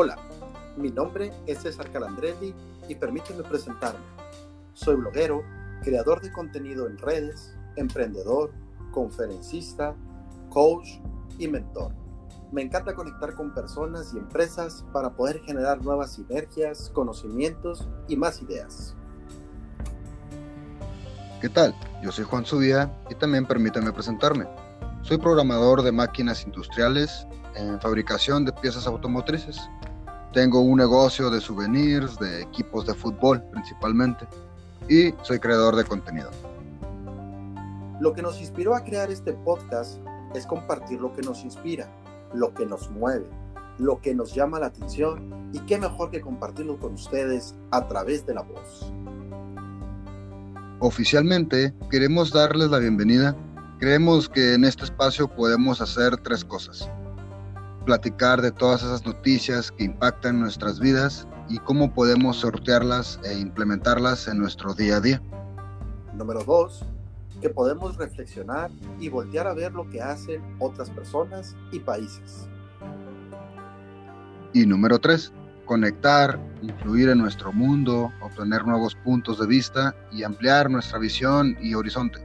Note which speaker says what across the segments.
Speaker 1: Hola, mi nombre es César Calandrelli y permíteme presentarme. Soy bloguero, creador de contenido en redes, emprendedor, conferencista, coach y mentor. Me encanta conectar con personas y empresas para poder generar nuevas sinergias, conocimientos y más ideas.
Speaker 2: ¿Qué tal? Yo soy Juan Subía y también permítame presentarme. Soy programador de máquinas industriales en fabricación de piezas automotrices. Tengo un negocio de souvenirs, de equipos de fútbol principalmente, y soy creador de contenido.
Speaker 1: Lo que nos inspiró a crear este podcast es compartir lo que nos inspira, lo que nos mueve, lo que nos llama la atención y qué mejor que compartirlo con ustedes a través de la voz.
Speaker 2: Oficialmente queremos darles la bienvenida. Creemos que en este espacio podemos hacer tres cosas platicar de todas esas noticias que impactan nuestras vidas y cómo podemos sortearlas e implementarlas en nuestro día a día.
Speaker 1: Número dos, que podemos reflexionar y voltear a ver lo que hacen otras personas y países.
Speaker 2: Y número tres, conectar, influir en nuestro mundo, obtener nuevos puntos de vista y ampliar nuestra visión y horizonte.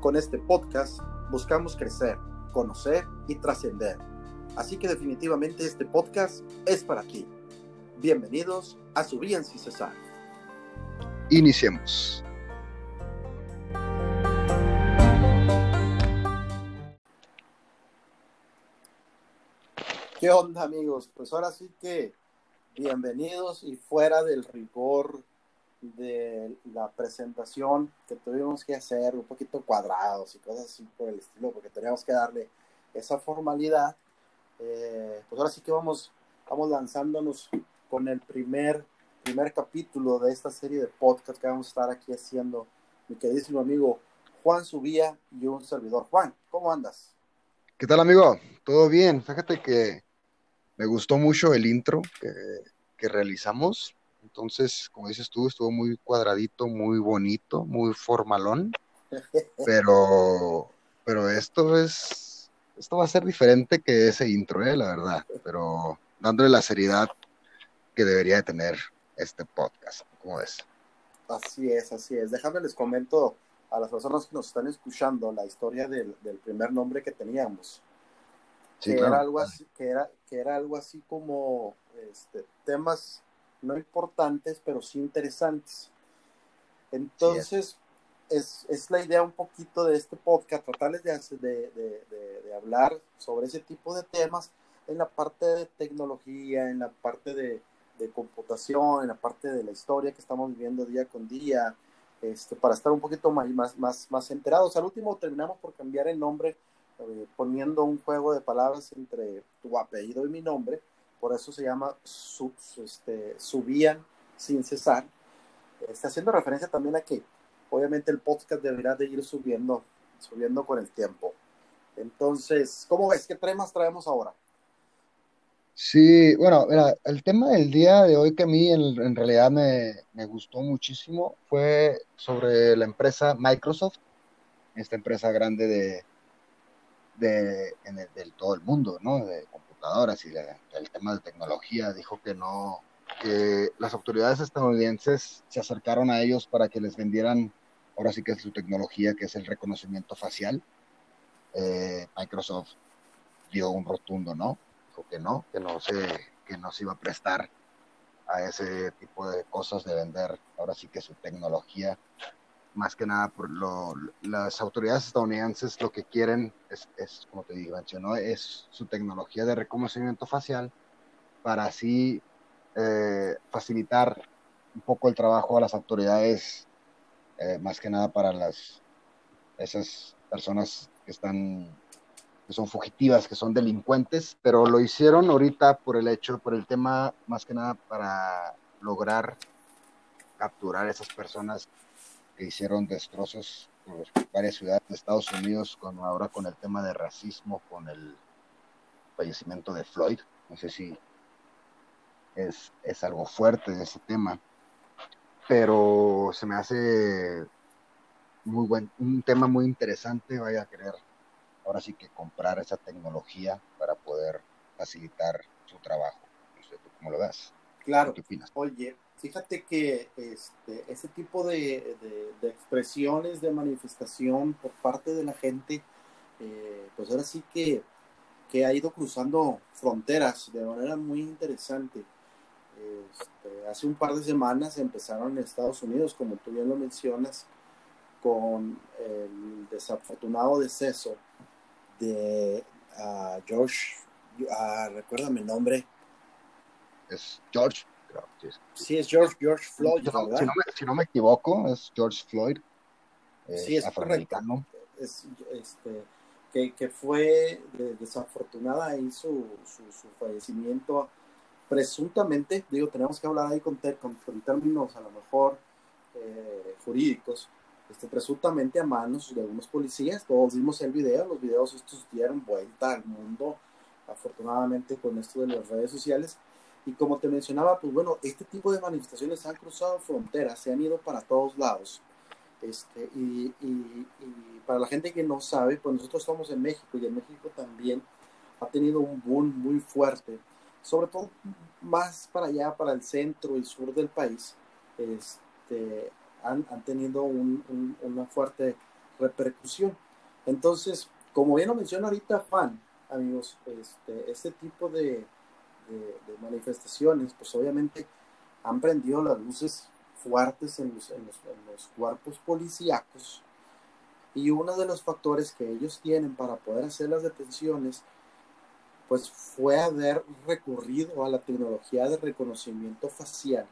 Speaker 1: Con este podcast buscamos crecer conocer y trascender. Así que definitivamente este podcast es para ti. Bienvenidos a Subían sin cesar.
Speaker 2: Iniciemos.
Speaker 1: ¿Qué onda amigos? Pues ahora sí que bienvenidos y fuera del rigor de la presentación que tuvimos que hacer un poquito cuadrados y cosas así por el estilo, porque teníamos que darle esa formalidad. Eh, pues ahora sí que vamos, vamos lanzándonos con el primer, primer capítulo de esta serie de podcast que vamos a estar aquí haciendo, mi queridísimo amigo Juan Subía y un servidor. Juan, ¿cómo andas?
Speaker 2: ¿Qué tal, amigo? ¿Todo bien? Fíjate que me gustó mucho el intro que, que realizamos entonces, como dices tú, estuvo muy cuadradito, muy bonito, muy formalón. Pero, pero esto es, esto va a ser diferente que ese intro, ¿eh? la verdad. Pero dándole la seriedad que debería de tener este podcast. ¿Cómo ves?
Speaker 1: Así es, así es. Déjame les comento a las personas que nos están escuchando la historia del, primer nombre que teníamos. Sí, que, era algo así, que, era, que era algo así como este, temas no importantes, pero sí interesantes. Entonces, es. Es, la idea un poquito de este podcast, tratarles de, de, de, hablar sobre ese tipo de temas en la parte de tecnología, en la parte de, computación, en la parte de la historia que estamos viviendo día con día, este, para estar un poquito más, más, más, más enterados. Al último terminamos por cambiar el nombre, eh, poniendo un juego de palabras entre tu apellido y mi nombre, por eso se llama este, Subían sin cesar. Está haciendo referencia también a que obviamente el podcast deberá de ir subiendo, subiendo con el tiempo. Entonces, ¿cómo ves? ¿Qué temas traemos ahora?
Speaker 2: Sí, bueno, mira, el tema del día de hoy que a mí en, realidad me, gustó muchísimo fue sobre la empresa Microsoft, esta empresa grande de, de, en el, todo el mundo, ¿no? Computadoras y el tema de tecnología, dijo que no, que las autoridades estadounidenses se acercaron a ellos para que les vendieran, ahora sí que su tecnología, que es el reconocimiento facial. Eh, Microsoft dio un rotundo no, dijo que no, que no se, que no se iba a prestar a ese tipo de cosas de vender, ahora sí que su tecnología más que nada por lo, las autoridades estadounidenses lo que quieren es, es como te digo, mencionó, es su tecnología de reconocimiento facial para así eh, facilitar un poco el trabajo a las autoridades, eh, más que nada para las esas personas que están que son fugitivas, que son delincuentes, pero lo hicieron ahorita por el hecho, por el tema, más que nada para lograr capturar esas personas que hicieron destrozos por varias ciudades de Estados Unidos, con, ahora con el tema de racismo, con el fallecimiento de Floyd. No sé si es, es algo fuerte ese tema, pero se me hace muy buen, un tema muy interesante. Vaya a querer ahora sí que comprar esa tecnología para poder facilitar su trabajo. No sé, ¿tú cómo lo ves?
Speaker 1: Claro. ¿Qué opinas? Oye, fíjate que este, ese tipo de, expresiones de manifestación por parte de la gente, eh, pues ahora sí que, que, ha ido cruzando fronteras de manera muy interesante. Este, hace un par de semanas empezaron en Estados Unidos, como tú bien lo mencionas, con el desafortunado deceso de uh, George, uh, recuérdame el nombre.
Speaker 2: Es George,
Speaker 1: sí. es George, George Floyd,
Speaker 2: si no, Si no, me, equivoco, es George Floyd.
Speaker 1: Eh, sí, es afroamericano. Es, este, que, que, fue desafortunada ahí su, su, su, fallecimiento presuntamente, digo, tenemos que hablar ahí con, con, términos a lo mejor eh, jurídicos, este, presuntamente a manos de algunos policías. Todos vimos el video, los videos estos dieron vuelta al mundo, afortunadamente con esto de las redes sociales. Y como te mencionaba, pues bueno, este tipo de manifestaciones han cruzado fronteras, se han ido para todos lados. Este, y, y, para la gente que no sabe, pues nosotros estamos en México y en México también ha tenido un boom muy fuerte, sobre todo más para allá, para el centro y sur del país. Este, han, tenido una fuerte repercusión. Entonces, como bien lo menciona ahorita Juan, amigos, este, este tipo de, manifestaciones, pues obviamente han prendido las luces fuertes en los, en los, cuerpos policíacos y uno de los factores que ellos tienen para poder hacer las detenciones pues fue haber recurrido a la tecnología de reconocimiento facial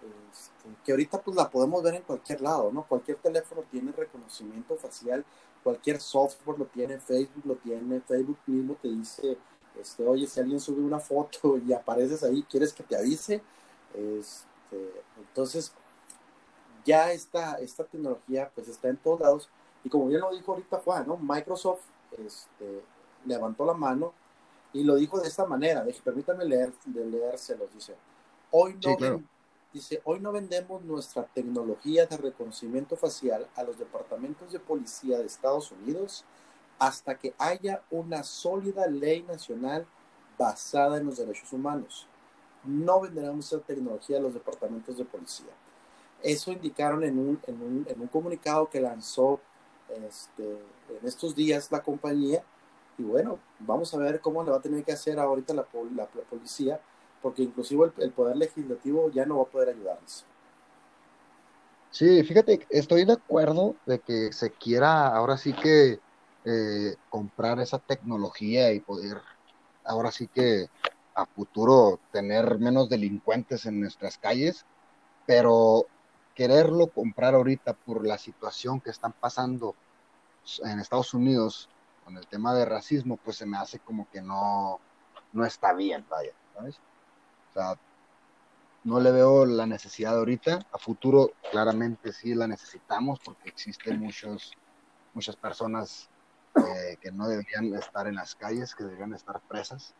Speaker 1: este, que ahorita pues la podemos ver en cualquier lado, ¿no? Cualquier teléfono tiene reconocimiento facial, cualquier software lo tiene, Facebook lo tiene, Facebook mismo te dice, este, oye, si alguien sube una foto y apareces ahí, ¿quieres que te avise? Este, entonces, ya esta, esta tecnología pues está en todos lados y como bien lo dijo ahorita Juan, ¿no? Microsoft este, levantó la mano y lo dijo de esta manera, de, permítanme leer, de leérselos, dice, hoy no, Dice, hoy no vendemos nuestra tecnología de reconocimiento facial a los departamentos de policía de Estados Unidos hasta que haya una sólida ley nacional basada en los derechos humanos. No venderemos esa tecnología a los departamentos de policía. Eso indicaron en un, en un, en un comunicado que lanzó este, en estos días la compañía. Y bueno, vamos a ver cómo le va a tener que hacer ahorita la, la, policía porque inclusive el, poder legislativo ya no va a poder ayudarnos.
Speaker 2: Sí, fíjate, estoy de acuerdo de que se quiera ahora sí que eh, comprar esa tecnología y poder ahora sí que a futuro tener menos delincuentes en nuestras calles, pero quererlo comprar ahorita por la situación que están pasando en Estados Unidos con el tema de racismo, pues se me hace como que no, no está bien, vaya, ¿sabes? No le veo la necesidad ahorita. A futuro, claramente sí la necesitamos porque existen muchos, muchas personas eh, que no deberían estar en las calles, que deberían estar presas.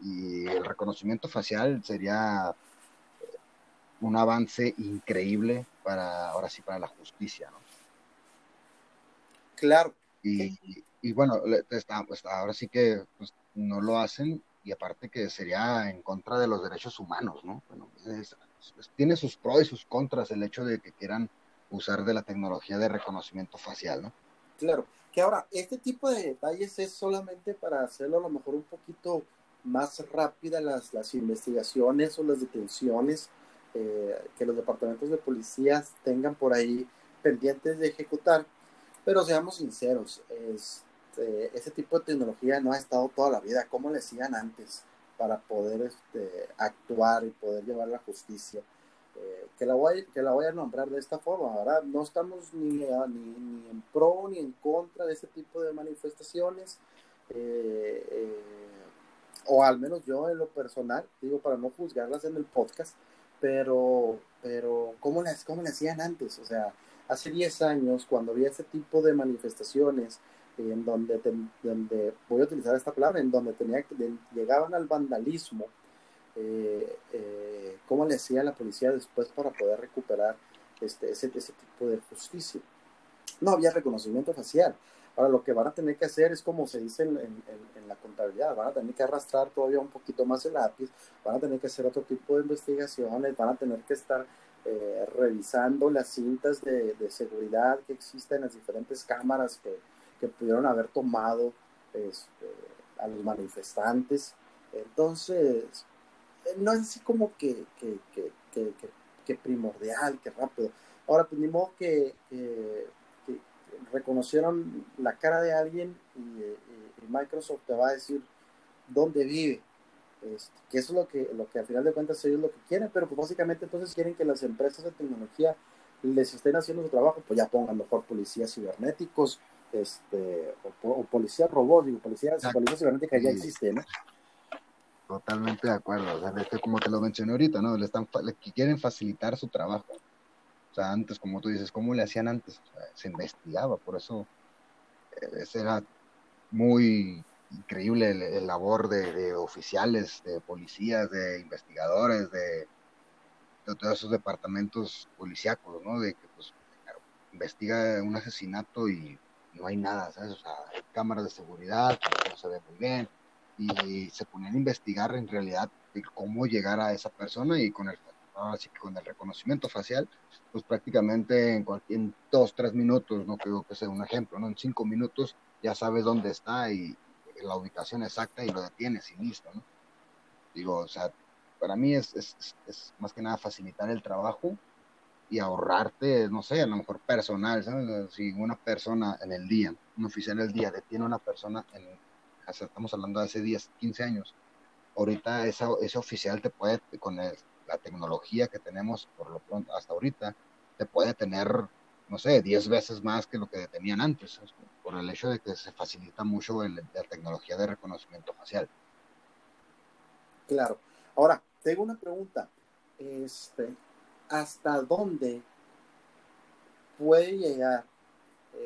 Speaker 2: Y el reconocimiento facial sería eh, un avance increíble para, ahora sí, para la justicia, ¿no?
Speaker 1: Claro.
Speaker 2: Y, bueno, está, ahora sí que pues, no lo hacen y aparte que sería en contra de los derechos humanos, ¿no? Bueno, tiene sus pros y sus contras el hecho de que quieran usar de la tecnología de reconocimiento facial, ¿no?
Speaker 1: Claro, que ahora, este tipo de detalles es solamente para hacerlo a lo mejor un poquito más rápida las, las investigaciones o las detenciones eh, que los departamentos de policías tengan por ahí pendientes de ejecutar. Pero seamos sinceros, es, este, ese tipo de tecnología no ha estado toda la vida, como le decían antes, para poder este, actuar y poder llevar la justicia. Que, la voy, que la voy a nombrar de esta forma, ¿verdad? No estamos ni, ni, en pro ni en contra de este tipo de manifestaciones, eh, eh, o al menos yo en lo personal, digo para no juzgarlas en el podcast, pero, pero ¿cómo, les, ¿cómo le hacían antes? O sea, hace 10 años, cuando había ese tipo de manifestaciones, en donde, donde, voy a utilizar esta palabra, en donde tenía, llegaban al vandalismo, eh, eh, cómo le hacía la policía después para poder recuperar este, ese, ese tipo de justicia. No había reconocimiento facial. Ahora lo que van a tener que hacer es como se dice en, en, la contabilidad, van a tener que arrastrar todavía un poquito más el lápiz, van a tener que hacer otro tipo de investigaciones, van a tener que estar eh, revisando las cintas de, de, seguridad que existen en las diferentes cámaras que, que pudieron haber tomado este, a los manifestantes. Entonces, no es así como que, que, que, que, primordial, que rápido. Ahora, pues que, reconocieron la cara de alguien y, Microsoft te va a decir dónde vive. Este, que eso es lo que, lo que al final de cuentas ellos lo que quieren, pero pues básicamente entonces quieren que las empresas de tecnología les estén haciendo su trabajo, pues ya pongan mejor policías cibernéticos, este, o, policías robots, digo, policías, policías cibernéticas ya existen, ¿no?
Speaker 2: Totalmente de acuerdo, o sea, como te lo mencioné ahorita, ¿no? Le están, le quieren facilitar su trabajo. O sea, antes, como tú dices, ¿cómo le hacían antes? se investigaba, por eso eh, era muy increíble el, labor de, oficiales, de policías, de investigadores, de, todos esos departamentos policíacos, ¿no? De que, pues, investiga un asesinato y no hay nada, ¿sabes? O sea, hay cámaras de seguridad, no se ve muy bien, y se ponían a investigar en realidad cómo llegar a esa persona y con el así que con el reconocimiento facial, pues prácticamente en, cualquier, en dos, tres minutos, no creo que sea un ejemplo, ¿no? En cinco minutos ya sabes dónde está y la ubicación exacta y lo detienes y listo, ¿no? Digo, o sea, para mí es, es, es más que nada facilitar el trabajo y ahorrarte, no sé, a lo mejor personal, ¿sabes? Si una persona en el día, un oficial del día detiene a una persona, en, estamos hablando de hace 10, 15 años, ahorita esa, ese oficial te puede, con la tecnología que tenemos por lo pronto hasta ahorita, te puede tener, no sé, 10 veces más que lo que detenían antes, por el hecho de que se facilita mucho la tecnología de reconocimiento facial.
Speaker 1: Claro. Ahora, tengo una pregunta. Este, ¿Hasta dónde puede llegar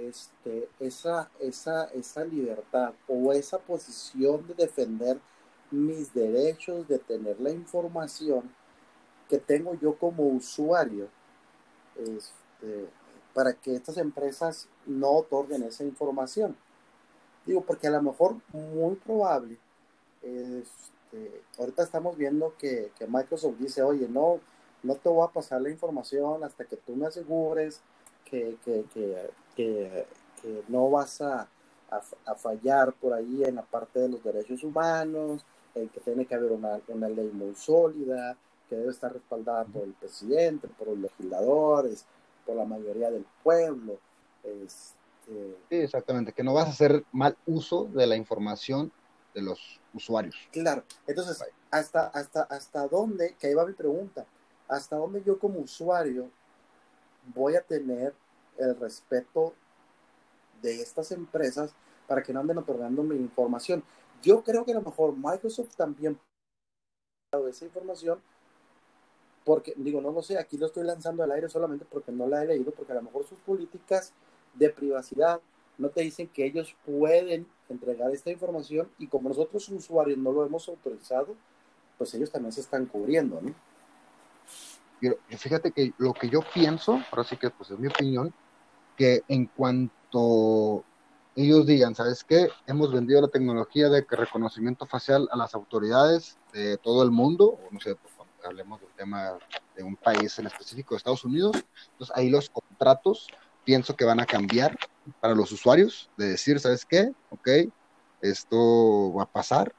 Speaker 1: este, esa, esa, esa libertad o esa posición de defender mis derechos, de tener la información que tengo yo como usuario, este, para que estas empresas no otorguen esa información. Digo, porque a lo mejor muy probable, este, ahorita estamos viendo que, que, Microsoft dice, oye, no, no te voy a pasar la información hasta que tú me asegures que, que, que no vas a, a, fallar por ahí en la parte de los derechos humanos, en que tiene que haber una, una ley muy sólida, que debe estar respaldada por el presidente, por los legisladores, por la mayoría del pueblo. Este...
Speaker 2: Sí, exactamente, que no vas a hacer mal uso de la información de los usuarios.
Speaker 1: Claro, entonces, hasta, hasta, hasta dónde, que ahí va mi pregunta, hasta dónde yo como usuario voy a tener el respeto de estas empresas para que no anden otorgando mi información. Yo creo que a lo mejor Microsoft también ha dado esa información porque, digo, no lo sé, aquí lo estoy lanzando al aire solamente porque no la he leído, porque a lo mejor sus políticas de privacidad no te dicen que ellos pueden entregar esta información y como nosotros usuarios no lo hemos autorizado, pues ellos también se están cubriendo, ¿no?
Speaker 2: Fíjate que lo que yo pienso, ahora sí que pues es mi opinión, que en cuanto ellos digan, ¿sabes qué? Hemos vendido la tecnología de reconocimiento facial a las autoridades de todo el mundo, o no sé, pues, hablemos del tema de un país en específico, Estados Unidos, entonces ahí los contratos pienso que van a cambiar para los usuarios, de decir, ¿sabes qué? Ok, esto va a pasar,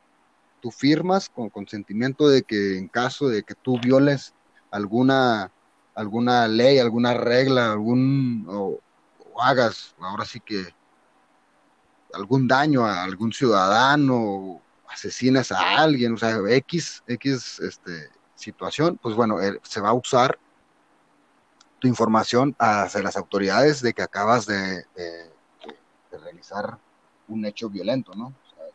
Speaker 2: tú firmas con consentimiento de que en caso de que tú violes alguna, alguna ley, alguna regla, algún, o, hagas, ahora sí que algún daño a algún ciudadano, asesinas a alguien, o sea, X, X este, situación, pues bueno, eh, se va a usar tu información hacia las autoridades de que acabas de, realizar un hecho violento, ¿no? O sea,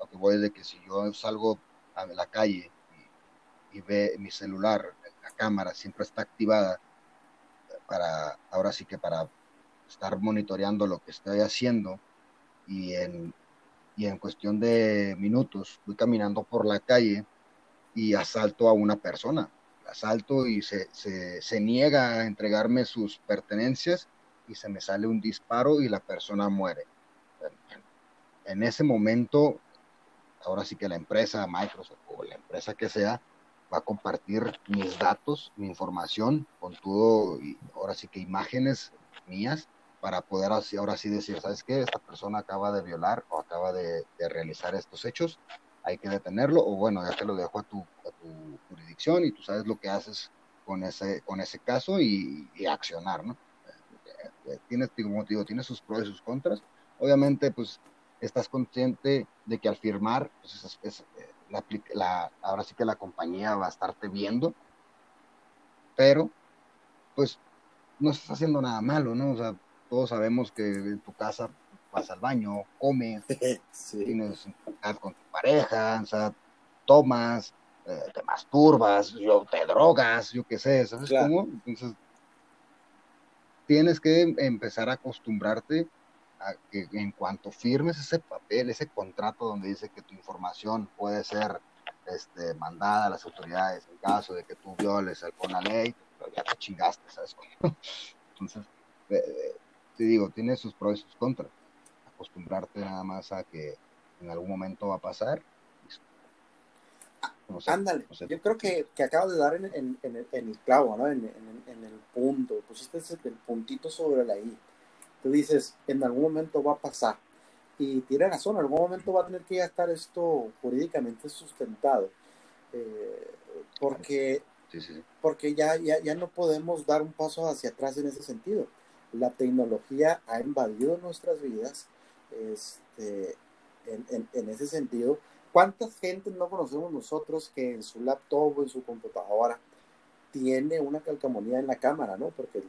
Speaker 2: lo que voy es de que si yo salgo a la calle y, ve mi celular, la cámara siempre está activada para, ahora sí que para estar monitoreando lo que estoy haciendo y en, y en cuestión de minutos voy caminando por la calle y asalto a una persona. Asalto y se, se, se, niega a entregarme sus pertenencias y se me sale un disparo y la persona muere. en ese momento, ahora sí que la empresa Microsoft o la empresa que sea, va a compartir mis datos, mi información con todo, y ahora sí que imágenes mías para poder así, ahora sí decir, ¿sabes qué? Esta persona acaba de violar o acaba de, realizar estos hechos, hay que detenerlo, o bueno, ya te lo dejo a tu, a tu jurisdicción y tú sabes lo que haces con ese, con ese caso y, accionar, ¿no? Tienes, como te digo, tiene sus pros y sus contras. Obviamente, pues, estás consciente de que al firmar, pues, es, la, la, ahora sí que la compañía va a estarte viendo, pero, pues, no estás haciendo nada malo, ¿no? O sea, todos sabemos que en tu casa vas al baño, comes, tienes con tu pareja, o sea, tomas, eh, te masturbas, yo, te drogas, yo qué sé, ¿sabes cómo? Entonces, tienes que empezar a acostumbrarte a que en cuanto firmes ese papel, ese contrato donde dice que tu información puede ser este, mandada a las autoridades en caso de que tú violes alguna ley, pero ya te chingaste, ¿sabes? Entonces, eh, eh, te digo, tiene sus pros y sus contras. Acostumbrarte nada más a que en algún momento va a pasar.
Speaker 1: Ándale, yo creo que, que acabas de dar en, en, en, el clavo, ¿no? En, el punto, pusiste el puntito sobre la I. Tú dices, en algún momento va a pasar. Y tiene razón, en algún momento va a tener que ya estar esto jurídicamente sustentado. Eh, porque porque ya, ya, ya no podemos dar un paso hacia atrás en ese sentido la tecnología ha invadido nuestras vidas este, en, ese sentido. ¿Cuánta gente no conocemos nosotros que en su laptop o en su computadora tiene una calcamonía en la cámara, ¿no? Porque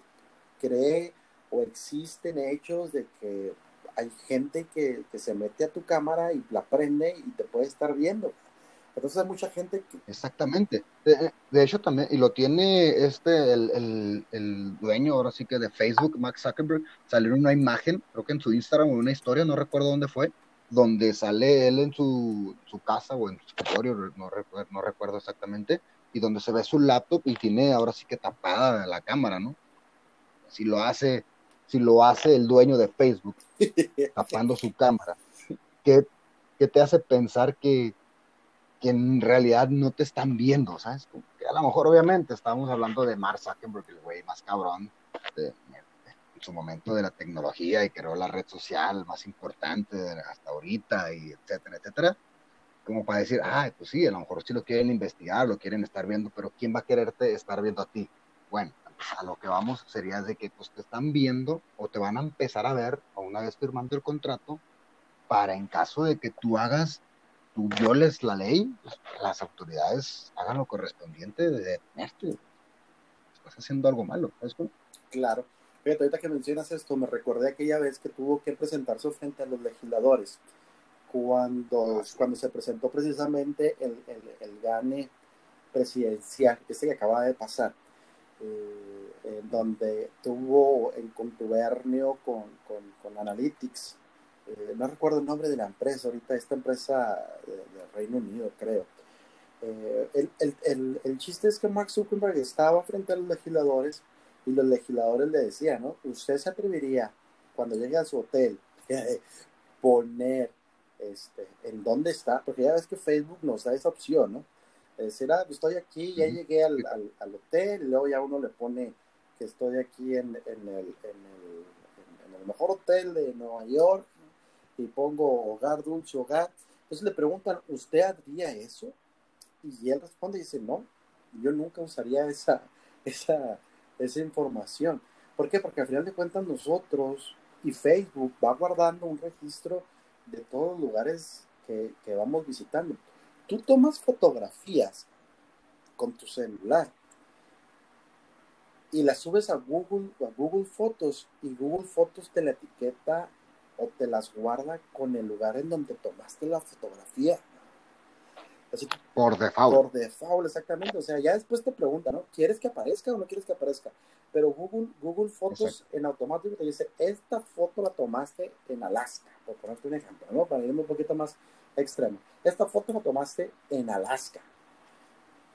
Speaker 1: cree o existen hechos de que hay gente que, que se mete a tu cámara y la prende y te puede estar viendo. Entonces hay mucha gente que...
Speaker 2: Exactamente. De, hecho también, y lo tiene este, el, el, dueño ahora sí que de Facebook, Max Zuckerberg, salió una imagen, creo que en su Instagram o una historia, no recuerdo dónde fue, donde sale él en su, su casa o en su escritorio, no, no recuerdo exactamente, y donde se ve su laptop y tiene ahora sí que tapada la cámara, ¿no? Si lo hace, si lo hace el dueño de Facebook, tapando su cámara, ¿qué, qué te hace pensar que que en realidad no te están viendo, ¿sabes? Que a lo mejor, obviamente, estamos hablando de Mark Zuckerberg, el güey más cabrón de, en su momento de la tecnología y creó la red social más importante hasta ahorita, y etcétera, etcétera. Como para decir, ah, pues sí, a lo mejor sí lo quieren investigar, lo quieren estar viendo, pero ¿quién va a quererte estar viendo a ti? Bueno, a lo que vamos sería de que pues te están viendo o te van a empezar a ver a una vez firmando el contrato para en caso de que tú hagas tú violes la ley, pues, las autoridades hagan lo correspondiente de detenerte. Estás haciendo algo malo.
Speaker 1: Claro. Fíjate, ahorita que mencionas esto, me recordé aquella vez que tuvo que presentarse frente a los legisladores, cuando, cuando se presentó precisamente el, el, gane presidencial, este que acaba de pasar, eh, donde tuvo en contubernio con, con, con Analytics, eh, no recuerdo el nombre de la empresa, ahorita esta empresa de, Reino Unido, creo. Eh, el, el, el, chiste es que Mark Zuckerberg estaba frente a los legisladores y los legisladores le decían, ¿no? Usted se atrevería cuando llegue a su hotel poner este, en dónde está, porque ya ves que Facebook nos da esa opción, ¿no? Decir, ah, estoy aquí, ya llegué al, al, al, hotel, y luego ya uno le pone que estoy aquí en, en, el, en, el, en el mejor hotel de Nueva York, y pongo hogar, dulce, hogar. Entonces le preguntan, ¿usted haría eso? Y él responde y dice, no, yo nunca usaría esa, esa, esa información. ¿Por qué? Porque al final de cuentas nosotros y Facebook va guardando un registro de todos los lugares que, que vamos visitando. Tú tomas fotografías con tu celular y las subes a Google, a Google Fotos y Google Fotos te la etiqueta o te las guarda con el lugar en donde tomaste la fotografía.
Speaker 2: por default.
Speaker 1: Por default, exactamente. O sea, ya después te pregunta, ¿no? ¿Quieres que aparezca o no quieres que aparezca? Pero Google, Google Fotos en automático te dice, esta foto la tomaste en Alaska, por ponerte un ejemplo, ¿no? Para irme un poquito más extremo. Esta foto la tomaste en Alaska.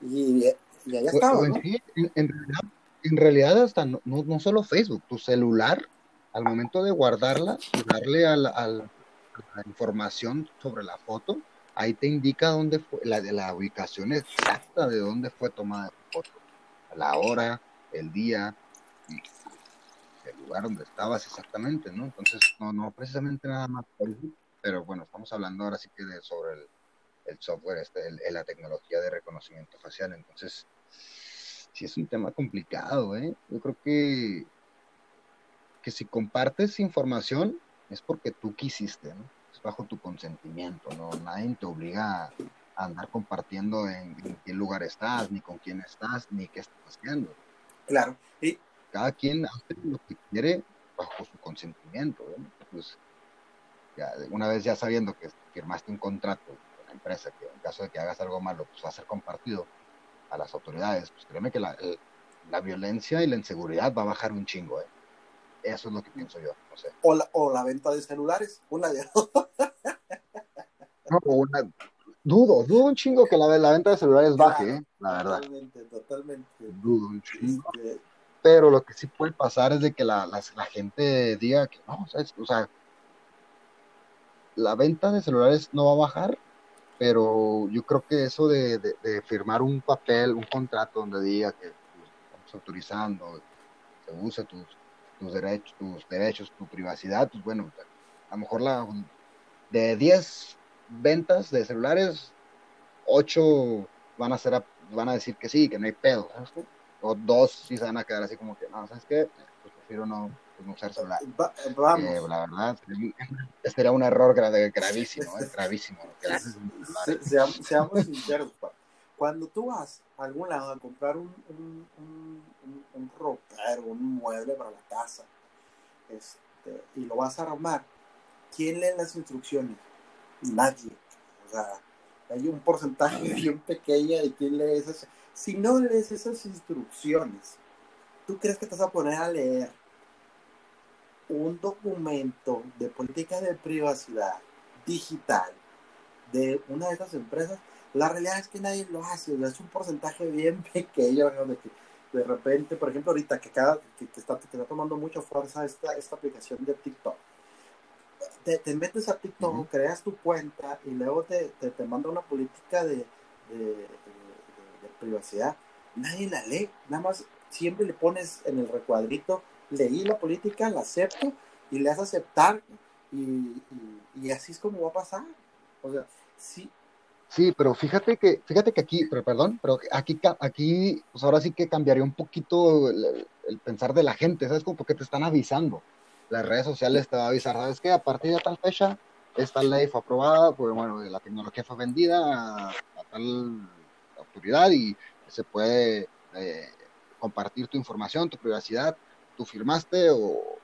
Speaker 1: Y, y allá estaba, ¿no?
Speaker 2: En, realidad, hasta no, no, solo Facebook, tu celular al momento de guardarla y darle al, la información sobre la foto, ahí te indica dónde fue, la, la ubicación exacta de dónde fue tomada la foto, la hora, el día, el lugar donde estabas exactamente, ¿no? Entonces, no, no precisamente nada más pero bueno, estamos hablando ahora sí que de, sobre el, el software, este, la tecnología de reconocimiento facial, entonces, sí es un tema complicado, ¿eh? Yo creo que, que si compartes información es porque tú quisiste, ¿no? Es bajo tu consentimiento, ¿no? Nadie te obliga a andar compartiendo en, en qué lugar estás, ni con quién estás, ni qué estás haciendo.
Speaker 1: Claro. Y
Speaker 2: cada quien hace lo que quiere bajo su consentimiento. Pues, ya, una vez ya sabiendo que firmaste un contrato con la empresa, que en caso de que hagas algo malo, pues va a ser compartido a las autoridades, pues créeme que la, la violencia y la inseguridad va a bajar un chingo. ¿eh? Eso es lo que pienso yo. No sé.
Speaker 1: o, la, o la venta de celulares, una de
Speaker 2: no, una, dudo, dudo un chingo que la, la venta de celulares baje, ¿eh? la verdad.
Speaker 1: Totalmente, totalmente.
Speaker 2: Dudo un chingo.
Speaker 1: Este,
Speaker 2: pero lo que sí puede pasar es de que la, la, la gente diga que no, ¿sabes? o sea, la venta de celulares no va a bajar, pero yo creo que eso de, de, firmar un papel, un contrato donde diga que pues, estamos autorizando, se use tus, tus derechos, tus derechos, tu privacidad, pues bueno, a lo mejor la de 10 ventas de celulares, 8 van a ser van a decir que sí, que no hay pedo, ¿sabes? o dos sí se van a quedar así como que, no, ¿sabes qué? Pues prefiero no, no usar celular.
Speaker 1: Va, vamos.
Speaker 2: Eh, la verdad, sería un error gra gravísimo, ¿eh? gravísimo.
Speaker 1: Se, seamos, seamos sinceros, cuando tú vas a algún lado a comprar un, un, un, un, un ropero, un mueble para la casa, este, y lo vas a armar, ¿quién lee las instrucciones? Nadie. O sea, hay un porcentaje bien pequeño de quién lee esas si no lees esas instrucciones, ¿tú crees que te vas a poner a leer un documento de política de privacidad digital de una de estas empresas? La realidad es que nadie lo hace, es un porcentaje bien pequeño de que de repente, por ejemplo, ahorita que, cada, que, que está, que está tomando mucha fuerza esta, esta aplicación de TikTok, te, te metes a TikTok, uh -huh. creas tu cuenta y luego te, te, te manda una política de, de, de privacidad, nadie la lee, nada más siempre le pones en el recuadrito, leí la política, la acepto y le a aceptar y, así es como va a pasar. O sea, sí.
Speaker 2: Sí, pero fíjate que, fíjate que aquí, pero perdón, pero aquí, aquí, pues ahora sí que cambiaría un poquito el, pensar de la gente, ¿sabes? Como porque te están avisando. Las redes sociales te van a avisar, ¿sabes qué? A partir de tal fecha, esta ley fue aprobada, pues bueno, la tecnología fue vendida a, a tal autoridad y se puede eh, compartir tu información, tu privacidad, tú firmaste o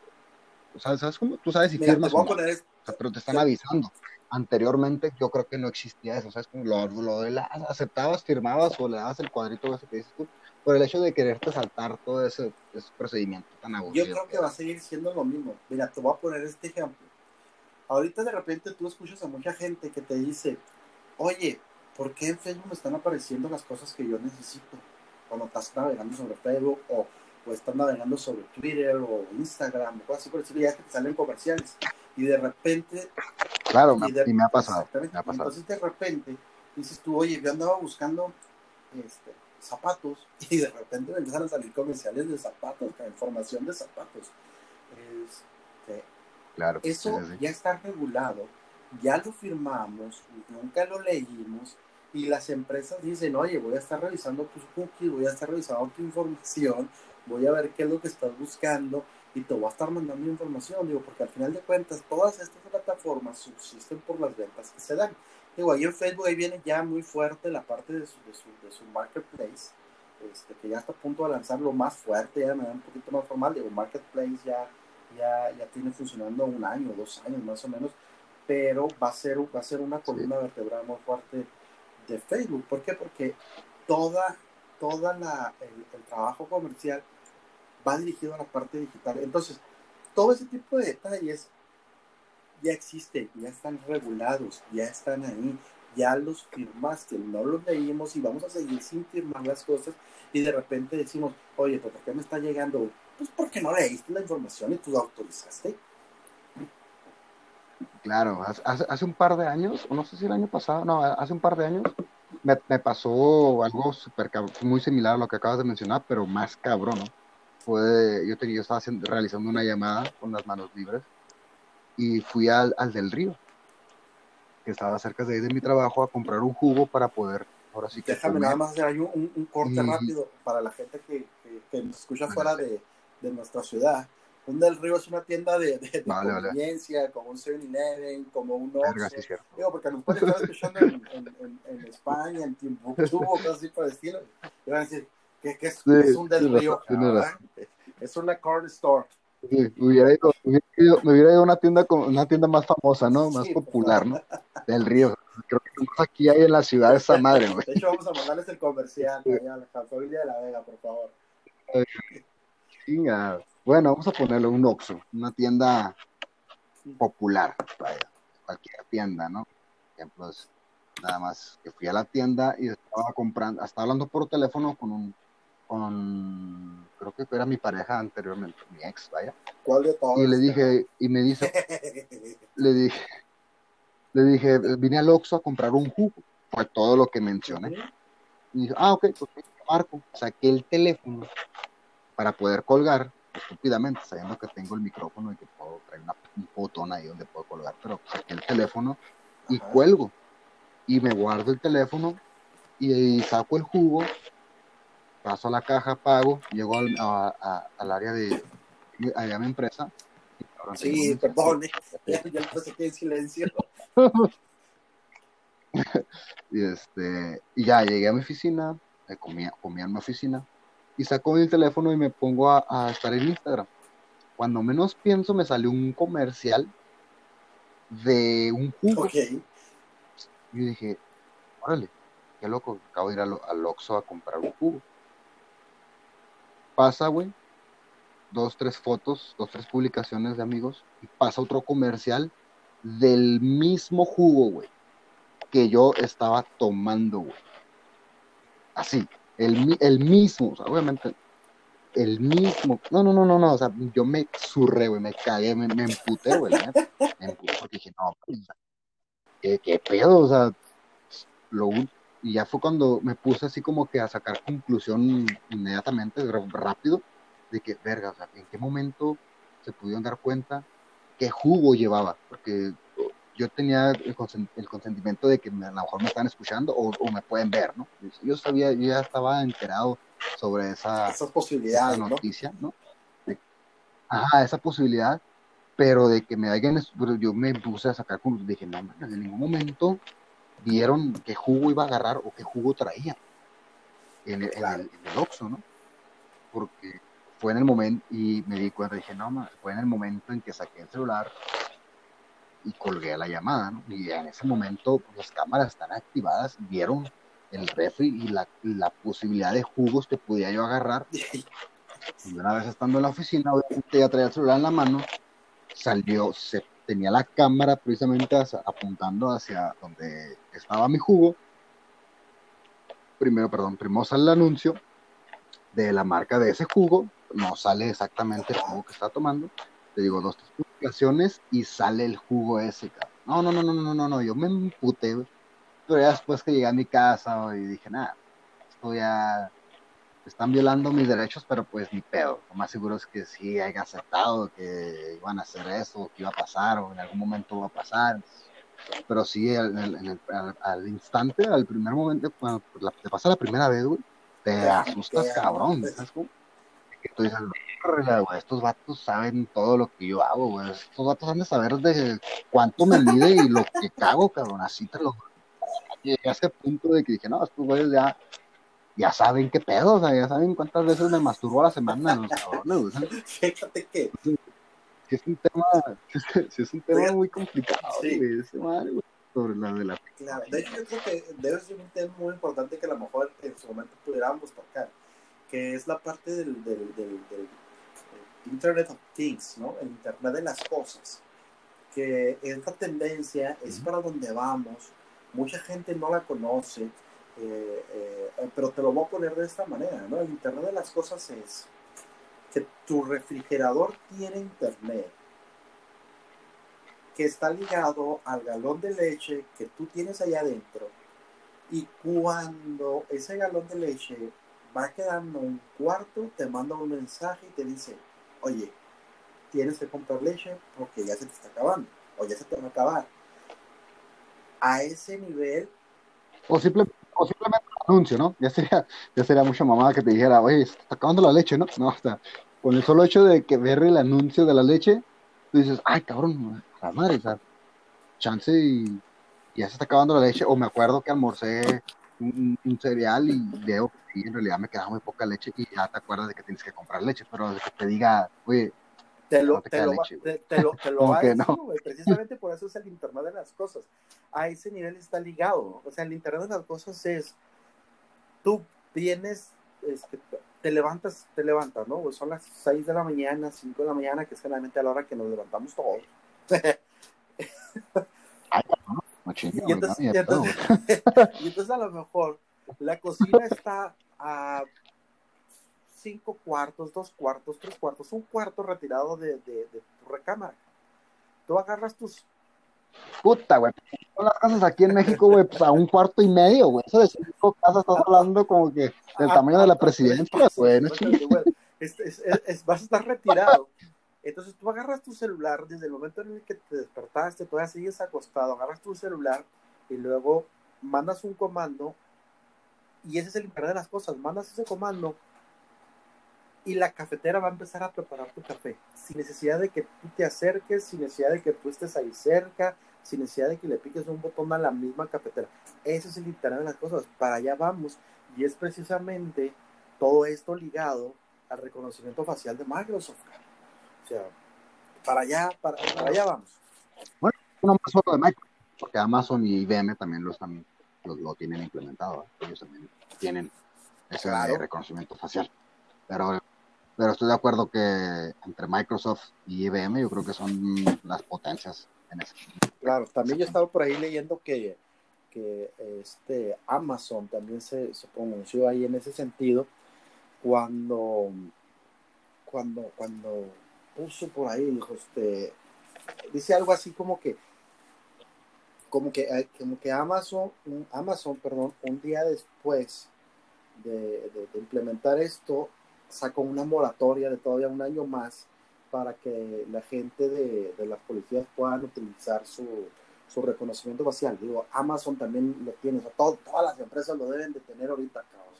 Speaker 2: sabes, ¿sabes cómo? Tú sabes si
Speaker 1: Mira,
Speaker 2: firmas o
Speaker 1: poner
Speaker 2: o sea, pero te están avisando. Anteriormente yo creo que no existía eso, ¿sabes? Como lo, lo de la, aceptabas, firmabas o le dabas el cuadrito ese que dices tú, por el hecho de quererte saltar todo ese, ese procedimiento tan aburrido.
Speaker 1: Yo creo que va a seguir siendo lo mismo. Mira, te voy a poner este ejemplo. Ahorita de repente tú escuchas a mucha gente que te dice, oye, ¿por qué en Facebook me están apareciendo las cosas que yo necesito? Cuando estás navegando sobre Facebook o, o estás navegando sobre Twitter o Instagram o cosas así por decirlo, ya que te salen comerciales. Y de repente...
Speaker 2: Claro,
Speaker 1: y, de,
Speaker 2: y me, ha pasado, me ha pasado.
Speaker 1: Entonces de repente dices tú, oye, yo andaba buscando este, zapatos y de repente me empiezan a salir comerciales de zapatos, con información de zapatos. Este,
Speaker 2: claro,
Speaker 1: eso
Speaker 2: sí, sí.
Speaker 1: ya está regulado ya lo firmamos, nunca lo leímos y las empresas dicen, oye, voy a estar revisando tus cookies, voy a estar revisando tu información, voy a ver qué es lo que estás buscando y te voy a estar mandando información, digo, porque al final de cuentas todas estas plataformas subsisten por las ventas que se dan. Digo, ahí en Facebook ahí viene ya muy fuerte la parte de su, de su, de su marketplace, este, que ya está a punto de lanzar lo más fuerte, ya de manera un poquito más formal, digo, marketplace ya, ya, ya tiene funcionando un año, dos años más o menos, pero va a ser, va a ser una columna sí. vertebral muy fuerte de Facebook. ¿Por qué? Porque toda, toda la, el, el, trabajo comercial va dirigido a la parte digital. Entonces, todo ese tipo de detalles ya existen, ya están regulados, ya están ahí, ya los firmaste, no los leímos y vamos a seguir sin firmar las cosas y de repente decimos, oye, ¿por qué me está llegando? Pues porque no leíste la información y tú autorizaste.
Speaker 2: Claro, hace, hace, un par de años, no sé si el año pasado, no, hace un par de años, me, me pasó algo super muy similar a lo que acabas de mencionar, pero más cabrón, ¿no? Fue, yo, tenía, yo estaba realizando una llamada con las manos libres y fui al, al del río, que estaba cerca de ahí de mi trabajo, a comprar un jugo para poder, ahora sí
Speaker 1: que... Déjame nada más hacer ahí un, un corte rápido para la gente que, que, nos escucha fuera de, de nuestra ciudad un del Río es una tienda de, de, conveniencia, como un 7-Eleven, como un Oxxo. Digo, porque nos pueden estar escuchando en, en, en, España, en Timbuktu o cosas así por el estilo. Y van a decir, ¿qué, qué es, es, un del Río? es una corn store.
Speaker 2: Sí, hubiera ido, hubiera me hubiera ido a una tienda, una tienda más famosa, ¿no? Más popular, ¿no? Del Río. Creo que aquí hay en la ciudad esa madre, güey.
Speaker 1: De hecho, vamos a mandarles el comercial a la familia de la Vega, por favor.
Speaker 2: Chinga. Bueno, vamos a ponerle un Oxxo, una tienda popular, vaya, cualquier tienda, ¿no? Por ejemplo, nada más que fui a la tienda y estaba comprando, estaba hablando por teléfono con un, con, creo que era mi pareja anteriormente, mi ex, vaya.
Speaker 1: ¿Cuál de todos?
Speaker 2: Y le dije, y me dice, le dije, le dije, vine al Oxxo a comprar un jugo, fue todo lo que mencioné. Y dije, ah, ok, pues marco, saqué el teléfono para poder colgar estúpidamente, sabiendo que tengo el micrófono y que puedo traer un botón ahí donde puedo colgar, pero saqué el teléfono y cuelgo. Y me guardo el teléfono y, saco el jugo, paso a la caja, pago, llego al, al área de allá mi empresa.
Speaker 1: Sí, perdón, ya, ya que en silencio.
Speaker 2: y este, y ya llegué a mi oficina, comía, comía en mi oficina, y saco mi teléfono y me pongo a, estar en Instagram. Cuando menos pienso, me salió un comercial de un jugo. Y yo dije, órale, qué loco, acabo de ir al, al Oxxo a comprar un jugo. Pasa, güey, dos, tres fotos, dos, tres publicaciones de amigos, y pasa otro comercial del mismo jugo, güey, que yo estaba tomando, güey. Así, el, el mismo, o sea, obviamente, el mismo. No, no, no, no, no, o sea, yo me surré, güey, me cagué, me, me emputé, güey, me emputé porque dije, no, pues, ¿qué, qué pedo? O sea, lo, y ya fue cuando me puse así como que a sacar conclusión inmediatamente, rápido, de que, verga, o sea, ¿en qué momento se pudieron dar cuenta qué jugo llevaba? Porque yo tenía el, consentimiento de que a lo mejor me están escuchando o, me pueden ver, ¿no? Yo sabía, yo ya estaba enterado sobre esa,
Speaker 1: esa posibilidad,
Speaker 2: noticia, ¿no? ajá, esa posibilidad, pero de que me hayan, yo me puse a sacar, dije, no, en ningún momento vieron qué jugo iba a agarrar o qué jugo traía en el, en el, Oxxo, ¿no? Porque fue en el momento, y me di cuenta, dije, no, fue en el momento en que saqué el celular, y colgué la llamada, ¿no? Y en ese momento pues, las cámaras están activadas, vieron el refri y la, la posibilidad de jugos que podía yo agarrar. Y una vez estando en la oficina, obviamente ya traía el celular en la mano, salió, se tenía la cámara precisamente apuntando hacia donde estaba mi jugo. Primero, perdón, primero sale el anuncio de la marca de ese jugo, no sale exactamente el jugo que está tomando, te digo, dos, tres y sale el jugo ese, cabrón. No, no, no, no, no, no, no, yo me emputé, Pero ya después que llegué a mi casa y dije, nada, esto ya están violando mis derechos, pero pues ni pedo. Lo más seguro es que sí haya aceptado que iban a hacer eso, que iba a pasar, o en algún momento va a pasar. Pero sí, al, al, instante, al primer momento, cuando te pasa la primera vez, güey, te asustas, cabrón. ¿sabes cómo? Que tú dices, estos vatos saben todo lo que yo hago, güey. Estos vatos han de saber de cuánto me mide y lo que cago, cabrón. Así te lo. Llegué a ese punto de que dije, no, estos güeyes ya, ya saben qué pedo, o sea, ya saben cuántas veces me masturbo a la semana, los cabrones,
Speaker 1: Fíjate que.
Speaker 2: es un tema, es un tema muy complicado, güey, ese madre, güey sobre la de la
Speaker 1: Claro, de hecho yo creo que debe ser un tema muy importante que a lo mejor en su momento pudiéramos tocar, que es la parte del, del, del Internet of Things, ¿no? El Internet de las cosas, que esta tendencia es para donde vamos, mucha gente no la conoce, eh, eh, pero te lo voy a poner de esta manera, ¿no? El Internet de las cosas es que tu refrigerador tiene Internet que está ligado al galón de leche que tú tienes allá adentro. Y cuando ese galón de leche va quedando un cuarto, te manda un mensaje y te dice, oye, tienes que comprar leche porque ya se te está acabando o ya se te va a acabar. A ese nivel.
Speaker 2: O, simplemente anuncio, ¿no? Ya sería, ya sería mucha mamada que te dijera, oye, se está acabando la leche, ¿no? No, hasta con el solo hecho de que ver el anuncio de la leche, tú dices, ay, cabrón, la madre, o sea, chance y ya se está acabando la leche. O me acuerdo que almorcé un, cereal y veo que en realidad me queda muy poca leche y ya te acuerdas de que tienes que comprar leche, pero de que te diga, oye,
Speaker 1: te lo, te, lo, te, lo, te, lo, va a decir, Precisamente por eso es el Internet de las cosas. A ese nivel está ligado. O sea, el Internet de las cosas es, tú vienes, este, te levantas, te levantas, ¿no? son las 6 de la mañana, 5 de la mañana, que es generalmente a la hora que nos levantamos todos. y, entonces, y, entonces, a lo mejor la cocina está a cinco cuartos, dos cuartos, tres cuartos, un cuarto retirado de, de, tu recámara. Tú agarras tus...
Speaker 2: Puta, güey. Son las casas aquí en México, güey, pues a un cuarto y medio, güey. Eso de cinco casas estás hablando como que del tamaño de la presidencia, güey.
Speaker 1: vas a estar retirado. Entonces tú agarras tu celular desde el momento en el que te despertaste, todavía sigues acostado, agarras tu celular y luego mandas un comando y ese es el internet de las cosas, mandas ese comando y la cafetera va a empezar a preparar tu café, sin necesidad de que tú te acerques, sin necesidad de que tú estés ahí cerca, sin necesidad de que le piques un botón a la misma cafetera. Ese es el internet de las cosas, para allá vamos, y es precisamente todo esto ligado al reconocimiento facial de Microsoft. Sea, para allá, para, allá vamos.
Speaker 2: Bueno, no más solo de Microsoft, porque Amazon y IBM también lo, están, lo, tienen implementado, ellos también tienen ese reconocimiento facial. Pero pero estoy de acuerdo que entre Microsoft y IBM yo creo que son las potencias en ese
Speaker 1: Claro, también yo estaba por ahí leyendo que, que este Amazon también se, se pronunció ahí en ese sentido cuando cuando cuando puso por ahí dijo este dice algo así como que como que eh, como que Amazon Amazon perdón un día después de implementar esto sacó una moratoria de todavía un año más para que la gente de, las policías puedan utilizar su, reconocimiento facial. Digo, Amazon también lo tiene, o todas las empresas lo deben de tener ahorita o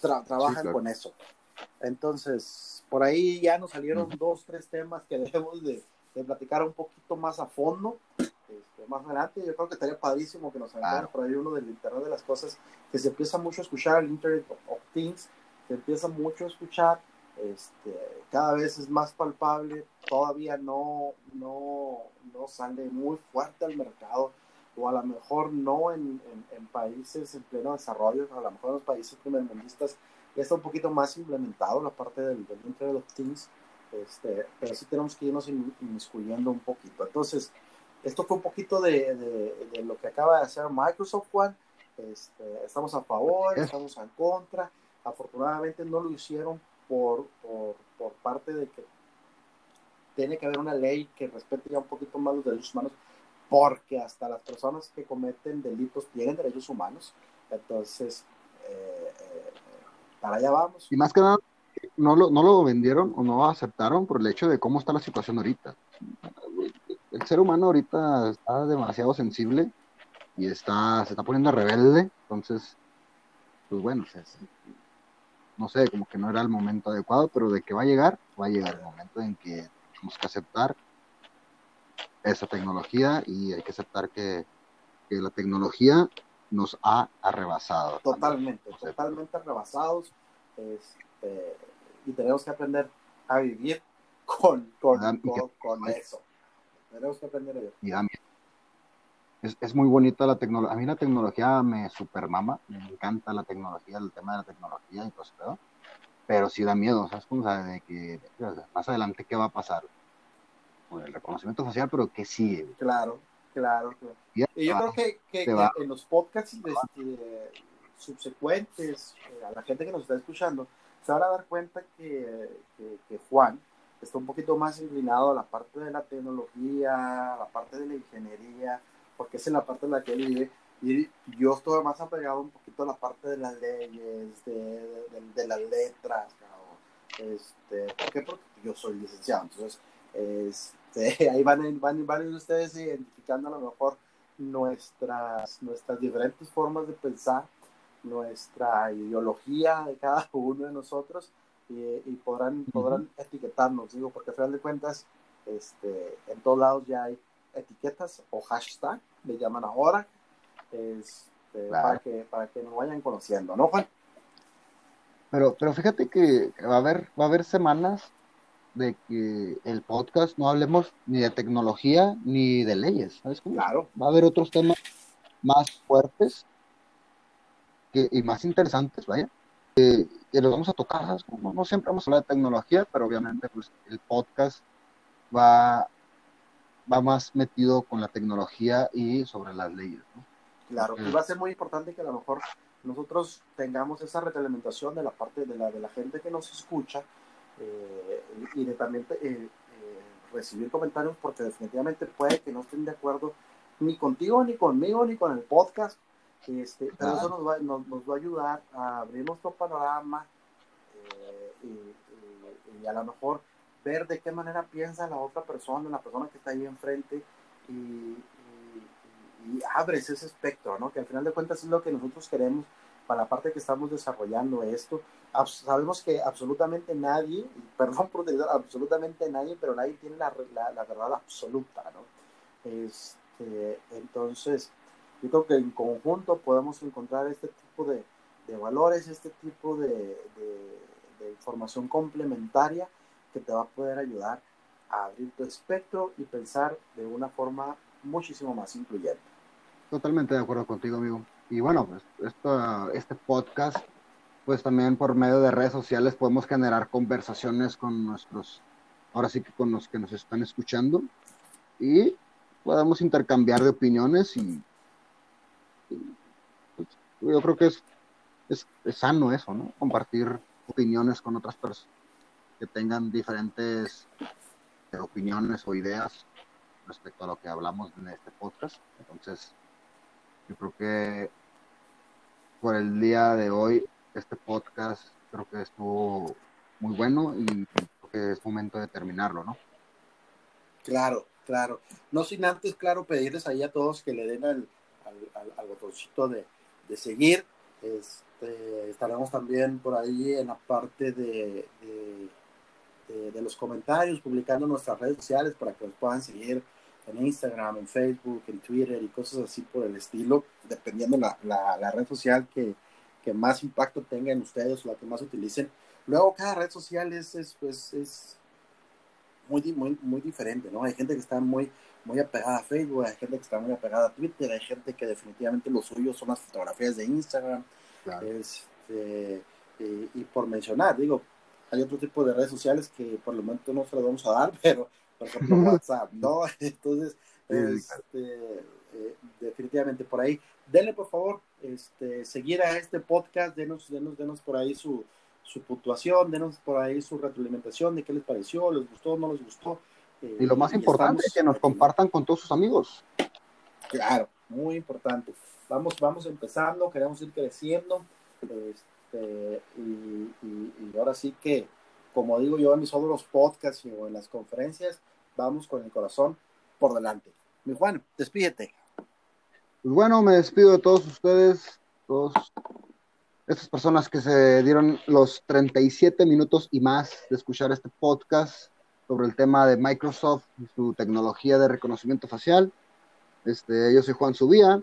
Speaker 1: sea, trabajan con eso. Entonces, por ahí ya nos salieron dos, tres temas que debemos de, platicar un poquito más a fondo. Este, más adelante, yo creo que estaría padrísimo que nos aventara por ahí uno del Internet de las Cosas, que se empieza mucho a escuchar el Internet of Things, se empieza mucho a escuchar, este, cada vez es más palpable, todavía no, no, no sale muy fuerte al mercado, o a lo mejor no en, en, países en pleno desarrollo, a lo mejor en los países primermundistas ya está un poquito más implementado la parte del, del Internet of Things, este, pero sí tenemos que irnos inmiscuyendo un poquito. Entonces, esto fue un poquito de, de, de lo que acaba de hacer Microsoft One. Este, estamos a favor, estamos en contra. Afortunadamente no lo hicieron por, por, parte de que tiene que haber una ley que respete ya un poquito más los derechos humanos, porque hasta las personas que cometen delitos tienen derechos humanos. Entonces, eh, para allá vamos.
Speaker 2: Y más que nada, no lo, no lo vendieron o no aceptaron por el hecho de cómo está la situación ahorita. El ser humano ahorita está demasiado sensible y está, se está poniendo rebelde, entonces, pues bueno, no sé, como que no era el momento adecuado, pero de que va a llegar, va a llegar el momento en que tenemos que aceptar esa tecnología y hay que aceptar que, la tecnología nos ha arrebasado.
Speaker 1: Totalmente, totalmente arrebasados. Este, y tenemos que aprender a vivir con, con, eso. Tenemos que aprender a vivir. Y
Speaker 2: es, es muy bonita la tecnología. A mí la tecnología me supermama, me encanta la tecnología, el tema de la tecnología y todo eso, pero sí da miedo, ¿sabes? Como de que más adelante qué va a pasar con el reconocimiento facial, pero qué sigue.
Speaker 1: Claro, claro, Y, yo creo que, que, en los podcasts este, subsecuentes, eh, a la gente que nos está escuchando, se van a dar cuenta que, que Juan está un poquito más inclinado a la parte de la tecnología, a la parte de la ingeniería, porque es en la parte en la que él vive. Y yo estoy más apegado un poquito a la parte de las leyes, de, de, las letras, este, ¿Por qué? Porque yo soy licenciado. Entonces, este, ahí van, van, van ustedes identificando a lo mejor nuestras, nuestras diferentes formas de pensar, nuestra ideología de cada uno de nosotros y, podrán, podrán etiquetarnos, digo, porque al final de cuentas, este, en todos lados ya hay etiquetas o hashtag, le llaman ahora, este, para, que, para que nos vayan conociendo, ¿no, Juan?
Speaker 2: Pero, pero fíjate que va a haber, va a haber semanas de que el podcast no hablemos ni de tecnología ni de leyes, ¿sabes cómo?
Speaker 1: Claro.
Speaker 2: Va a haber otros temas más fuertes que, y más interesantes, vaya, que, los vamos a tocar, ¿sabes? No, siempre vamos a hablar de tecnología, pero obviamente pues, el podcast va, va más metido con la tecnología y sobre las leyes, ¿no?
Speaker 1: Claro, y va a ser muy importante que a lo mejor nosotros tengamos esa retroalimentación de la parte de la, de la gente que nos escucha eh, y de también eh, eh, recibir comentarios porque definitivamente puede que no estén de acuerdo ni contigo, ni conmigo, ni con el podcast, este, pero eso nos va, nos, va, a ayudar a abrir nuestro panorama y, y, a lo mejor ver de qué manera piensa la otra persona, la persona que está ahí enfrente y, y abres ese espectro, ¿no? Que al final de cuentas es lo que nosotros queremos para la parte que estamos desarrollando esto. Sabemos que absolutamente nadie, perdón por decir absolutamente nadie, pero nadie tiene la, la, verdad absoluta, ¿no? Este, entonces, yo creo que en conjunto podemos encontrar este tipo de, de valores, este tipo de, de, información complementaria que te va a poder ayudar a abrir tu espectro y pensar de una forma muchísimo más incluyente.
Speaker 2: Totalmente de acuerdo contigo, amigo. Y bueno, pues esto, este podcast, pues también por medio de redes sociales podemos generar conversaciones con nuestros, ahora sí que con los que nos están escuchando y podemos intercambiar de opiniones y, pues, yo creo que es, es, es, sano eso, ¿no? Compartir opiniones con otras personas que tengan diferentes opiniones o ideas respecto a lo que hablamos en este podcast. Entonces, yo creo que por el día de hoy, este podcast creo que estuvo muy bueno y creo que es momento de terminarlo, ¿no?
Speaker 1: Claro, claro. No sin antes, claro, pedirles ahí a todos que le den al, al, botoncito de, de seguir. Este, estaremos también por ahí en la parte de, de, los comentarios, publicando nuestras redes sociales para que nos puedan seguir en Instagram, en Facebook, en Twitter y cosas así por el estilo, dependiendo la, la, red social que, que, más impacto tenga en ustedes o la que más utilicen. Luego cada red social es, es, pues, es muy, muy, muy diferente, ¿no? Hay gente que está muy, muy apegada a Facebook, hay gente que está muy apegada a Twitter, hay gente que definitivamente lo suyo son las fotografías de Instagram. Este, y, por mencionar, digo, hay otro tipo de redes sociales que por el momento no se las vamos a dar, pero por ejemplo WhatsApp, ¿no? Entonces, este, eh, definitivamente por ahí, denle por favor, este, seguir a este podcast, denos, denos, denos por ahí su, su puntuación, denos por ahí su retroalimentación de qué les pareció, les gustó, no les gustó.
Speaker 2: Eh, y lo más importante es que nos compartan con todos sus amigos.
Speaker 1: Claro, muy importante. Vamos, vamos empezando, queremos ir creciendo. Este, y, y ahora sí que como digo yo en mis otros podcasts o en las conferencias, vamos con el corazón por delante. Mi Juan, despídete.
Speaker 2: Pues bueno, me despido de todos ustedes, todos estas personas que se dieron los 37 minutos y más de escuchar este podcast sobre el tema de Microsoft y su tecnología de reconocimiento facial. Este, yo soy Juan Subía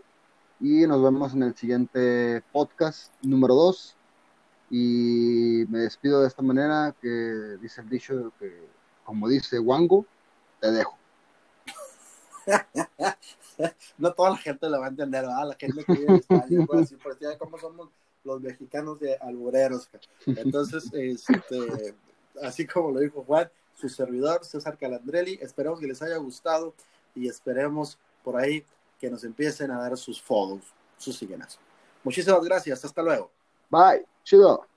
Speaker 2: y nos vemos en el siguiente podcast número 2 y me despido de esta manera que dice el dicho que, como dice Wango, te dejo.
Speaker 1: no toda la gente lo va a entender, ¿verdad? La gente que vive en España, pues, así, por como somos los mexicanos de albureros. Entonces, este, así como lo dijo Juan, su servidor, César Calandrelli, esperamos que les haya gustado y esperemos por ahí que nos empiecen a dar sus fotos, sus síguenas. Muchísimas gracias, hasta luego.
Speaker 2: Bye. Chido.